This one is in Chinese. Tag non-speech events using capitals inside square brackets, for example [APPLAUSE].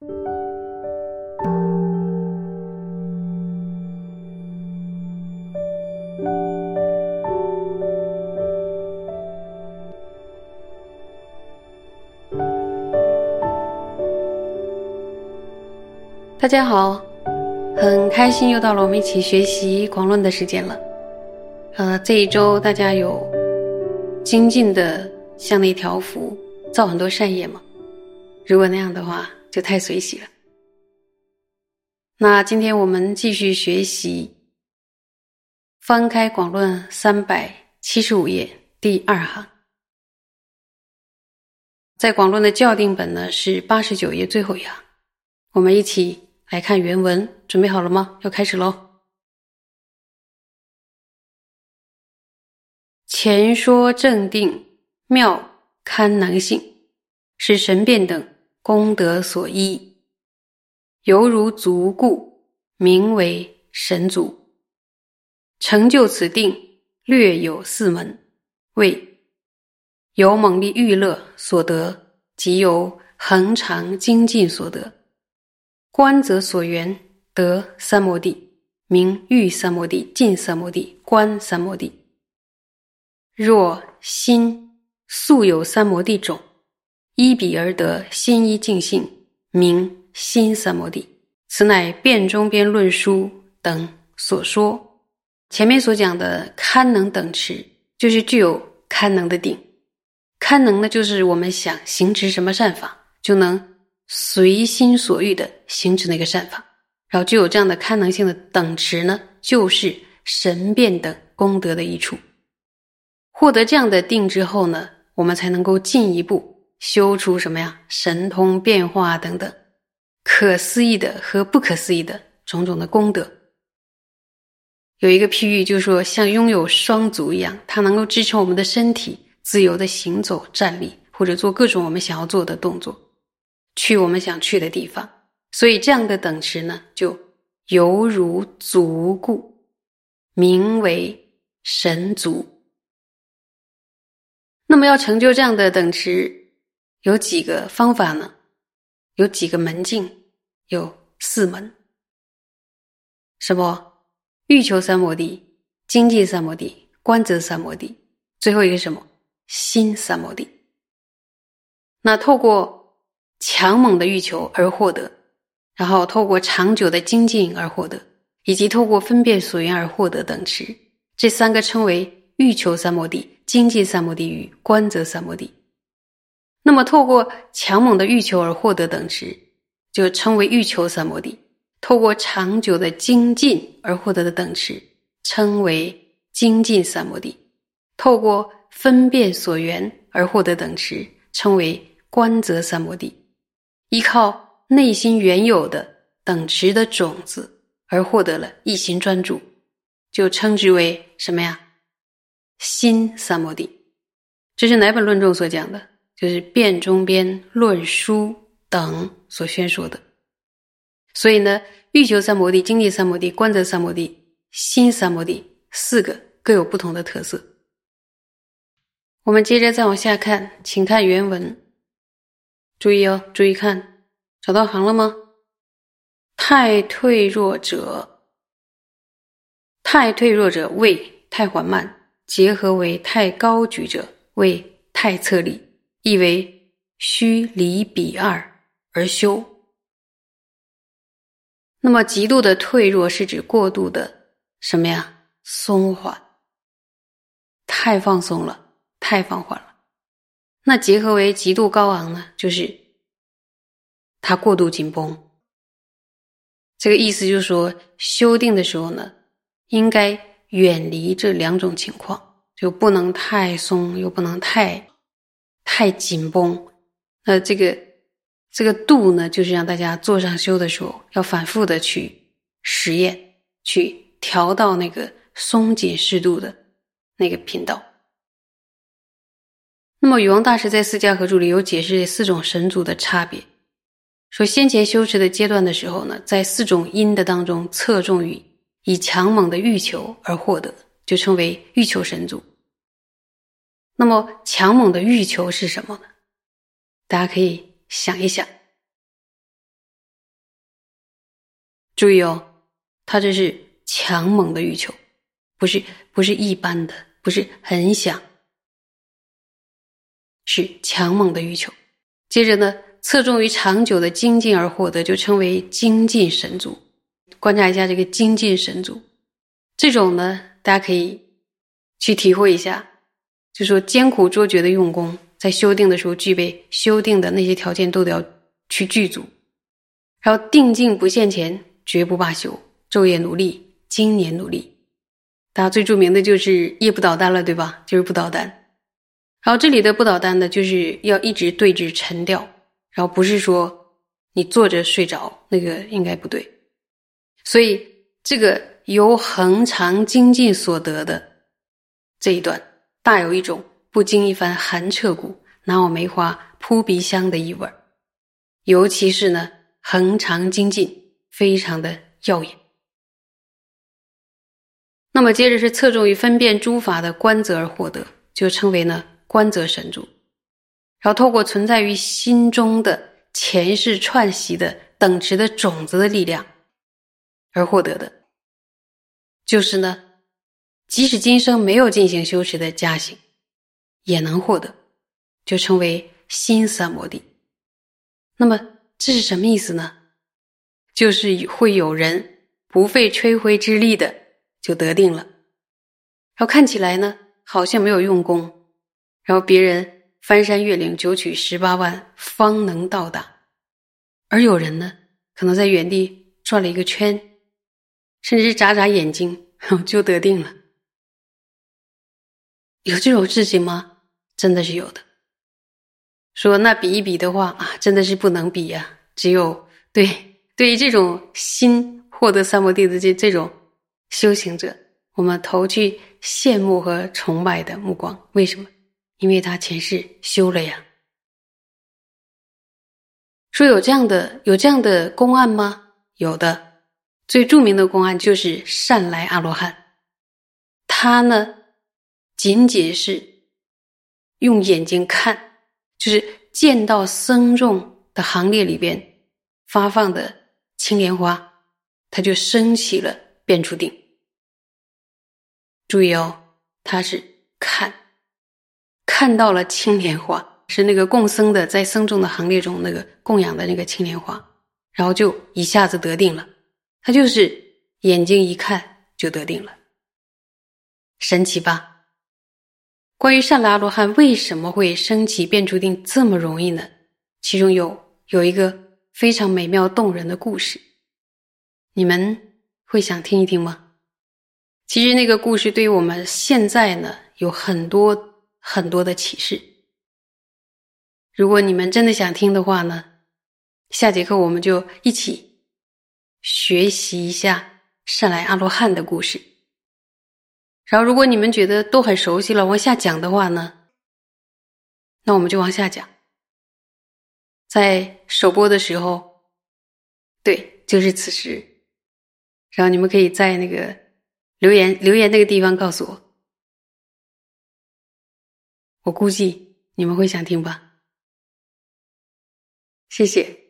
大家好，很开心又到了我们一起学习狂论的时间了。呃，这一周大家有精进的向内调伏，造很多善业吗？如果那样的话，就太随喜了。那今天我们继续学习，翻开广论三百七十五页第二行，在广论的校订本呢是八十九页最后一行，我们一起。来看原文，准备好了吗？要开始喽。前说正定妙堪能性，是神变等功德所依，犹如足故，名为神足。成就此定，略有四门：为由猛力欲乐所得，即由恒常精进所得。观则所缘得三摩地，名欲三摩地、尽三摩地、观三摩地。若心素有三摩地种，依彼而得心一净性，名心三摩地。此乃辩中边论书等所说。前面所讲的堪能等持，就是具有堪能的定。堪能呢，就是我们想行持什么善法，就能。随心所欲的行持那个善法，然后具有这样的堪能性的等持呢，就是神变等功德的一处。获得这样的定之后呢，我们才能够进一步修出什么呀？神通变化等等，可思议的和不可思议的种种的功德。有一个譬喻，就是说像拥有双足一样，它能够支撑我们的身体自由的行走、站立，或者做各种我们想要做的动作。去我们想去的地方，所以这样的等持呢，就犹如足故，名为神足。那么要成就这样的等持，有几个方法呢？有几个门径？有四门。什么？欲求三摩地、精进三摩地、观则三摩地，最后一个什么？心三摩地。那透过。强猛的欲求而获得，然后透过长久的精进而获得，以及透过分辨所缘而获得等持，这三个称为欲求三摩地、精进三摩地与观则三摩地。那么，透过强猛的欲求而获得等持，就称为欲求三摩地；透过长久的精进而获得的等持，称为精进三摩地；透过分辨所缘而获得等持，称为观则三摩地。依靠内心原有的等持的种子而获得了一心专注，就称之为什么呀？心三摩地。这是哪本论中所讲的？就是《辩中边论书》等所宣说的。所以呢，欲求三摩地、经济三摩地、观则三摩地、心三摩地四个各有不同的特色。我们接着再往下看，请看原文。注意哦，注意看，找到行了吗？太退弱者，太退弱者为太缓慢，结合为太高举者为太侧立，意为须离彼二而修。那么极度的退弱是指过度的什么呀？松缓，太放松了，太放缓了。那结合为极度高昂呢？就是它过度紧绷。这个意思就是说，修订的时候呢，应该远离这两种情况，就不能太松，又不能太太紧绷。那这个这个度呢，就是让大家坐上修的时候，要反复的去实验，去调到那个松紧适度的那个频道。那么，禹王大师在《四家合注》里有解释这四种神足的差别，说先前修持的阶段的时候呢，在四种因的当中侧重于以强猛的欲求而获得，就称为欲求神足。那么，强猛的欲求是什么呢？大家可以想一想，注意哦，他这是强猛的欲求，不是不是一般的，不是很想，是强猛的欲求。接着呢，侧重于长久的精进而获得，就称为精进神足。观察一下这个精进神足，这种呢，大家可以去体会一下，就说艰苦卓绝的用功，在修订的时候具备修订的那些条件都得要去具足，然后定境不现前，绝不罢休，昼夜努力，经年努力。大家最著名的就是夜不倒单了，对吧？就是不倒单。然后这里的不倒单呢，就是要一直对峙沉掉，然后不是说你坐着睡着，那个应该不对。所以，这个由恒常精进所得的这一段，大有一种不经一番寒彻骨、拿我梅花扑鼻香的意味儿。尤其是呢，恒常精进非常的耀眼。那么，接着是侧重于分辨诸法的观则而获得，就称为呢观则神助。然后，透过存在于心中的前世串习的等持的种子的力量。而获得的，就是呢，即使今生没有进行修持的加行，也能获得，就称为心三摩地。那么这是什么意思呢？就是会有人不费吹灰之力的就得定了，然后看起来呢好像没有用功，然后别人翻山越岭九曲十八弯方能到达，而有人呢可能在原地转了一个圈。甚至眨眨眼睛 [LAUGHS] 就得定了，有这种事情吗？真的是有的。说那比一比的话啊，真的是不能比呀。只有对对于这种心获得三摩地的这这种修行者，我们投去羡慕和崇拜的目光。为什么？因为他前世修了呀。说有这样的有这样的公案吗？有的。最著名的公案就是善来阿罗汉，他呢仅仅是用眼睛看，就是见到僧众的行列里边发放的青莲花，他就升起了变出定。注意哦，他是看看到了青莲花，是那个供僧的在僧众的行列中那个供养的那个青莲花，然后就一下子得定了。他就是眼睛一看就得定了，神奇吧？关于善达阿罗汉为什么会升起变出定这么容易呢？其中有有一个非常美妙动人的故事，你们会想听一听吗？其实那个故事对于我们现在呢有很多很多的启示。如果你们真的想听的话呢，下节课我们就一起。学习一下善来阿罗汉的故事，然后如果你们觉得都很熟悉了，往下讲的话呢，那我们就往下讲。在首播的时候，对，就是此时，然后你们可以在那个留言留言那个地方告诉我，我估计你们会想听吧。谢谢。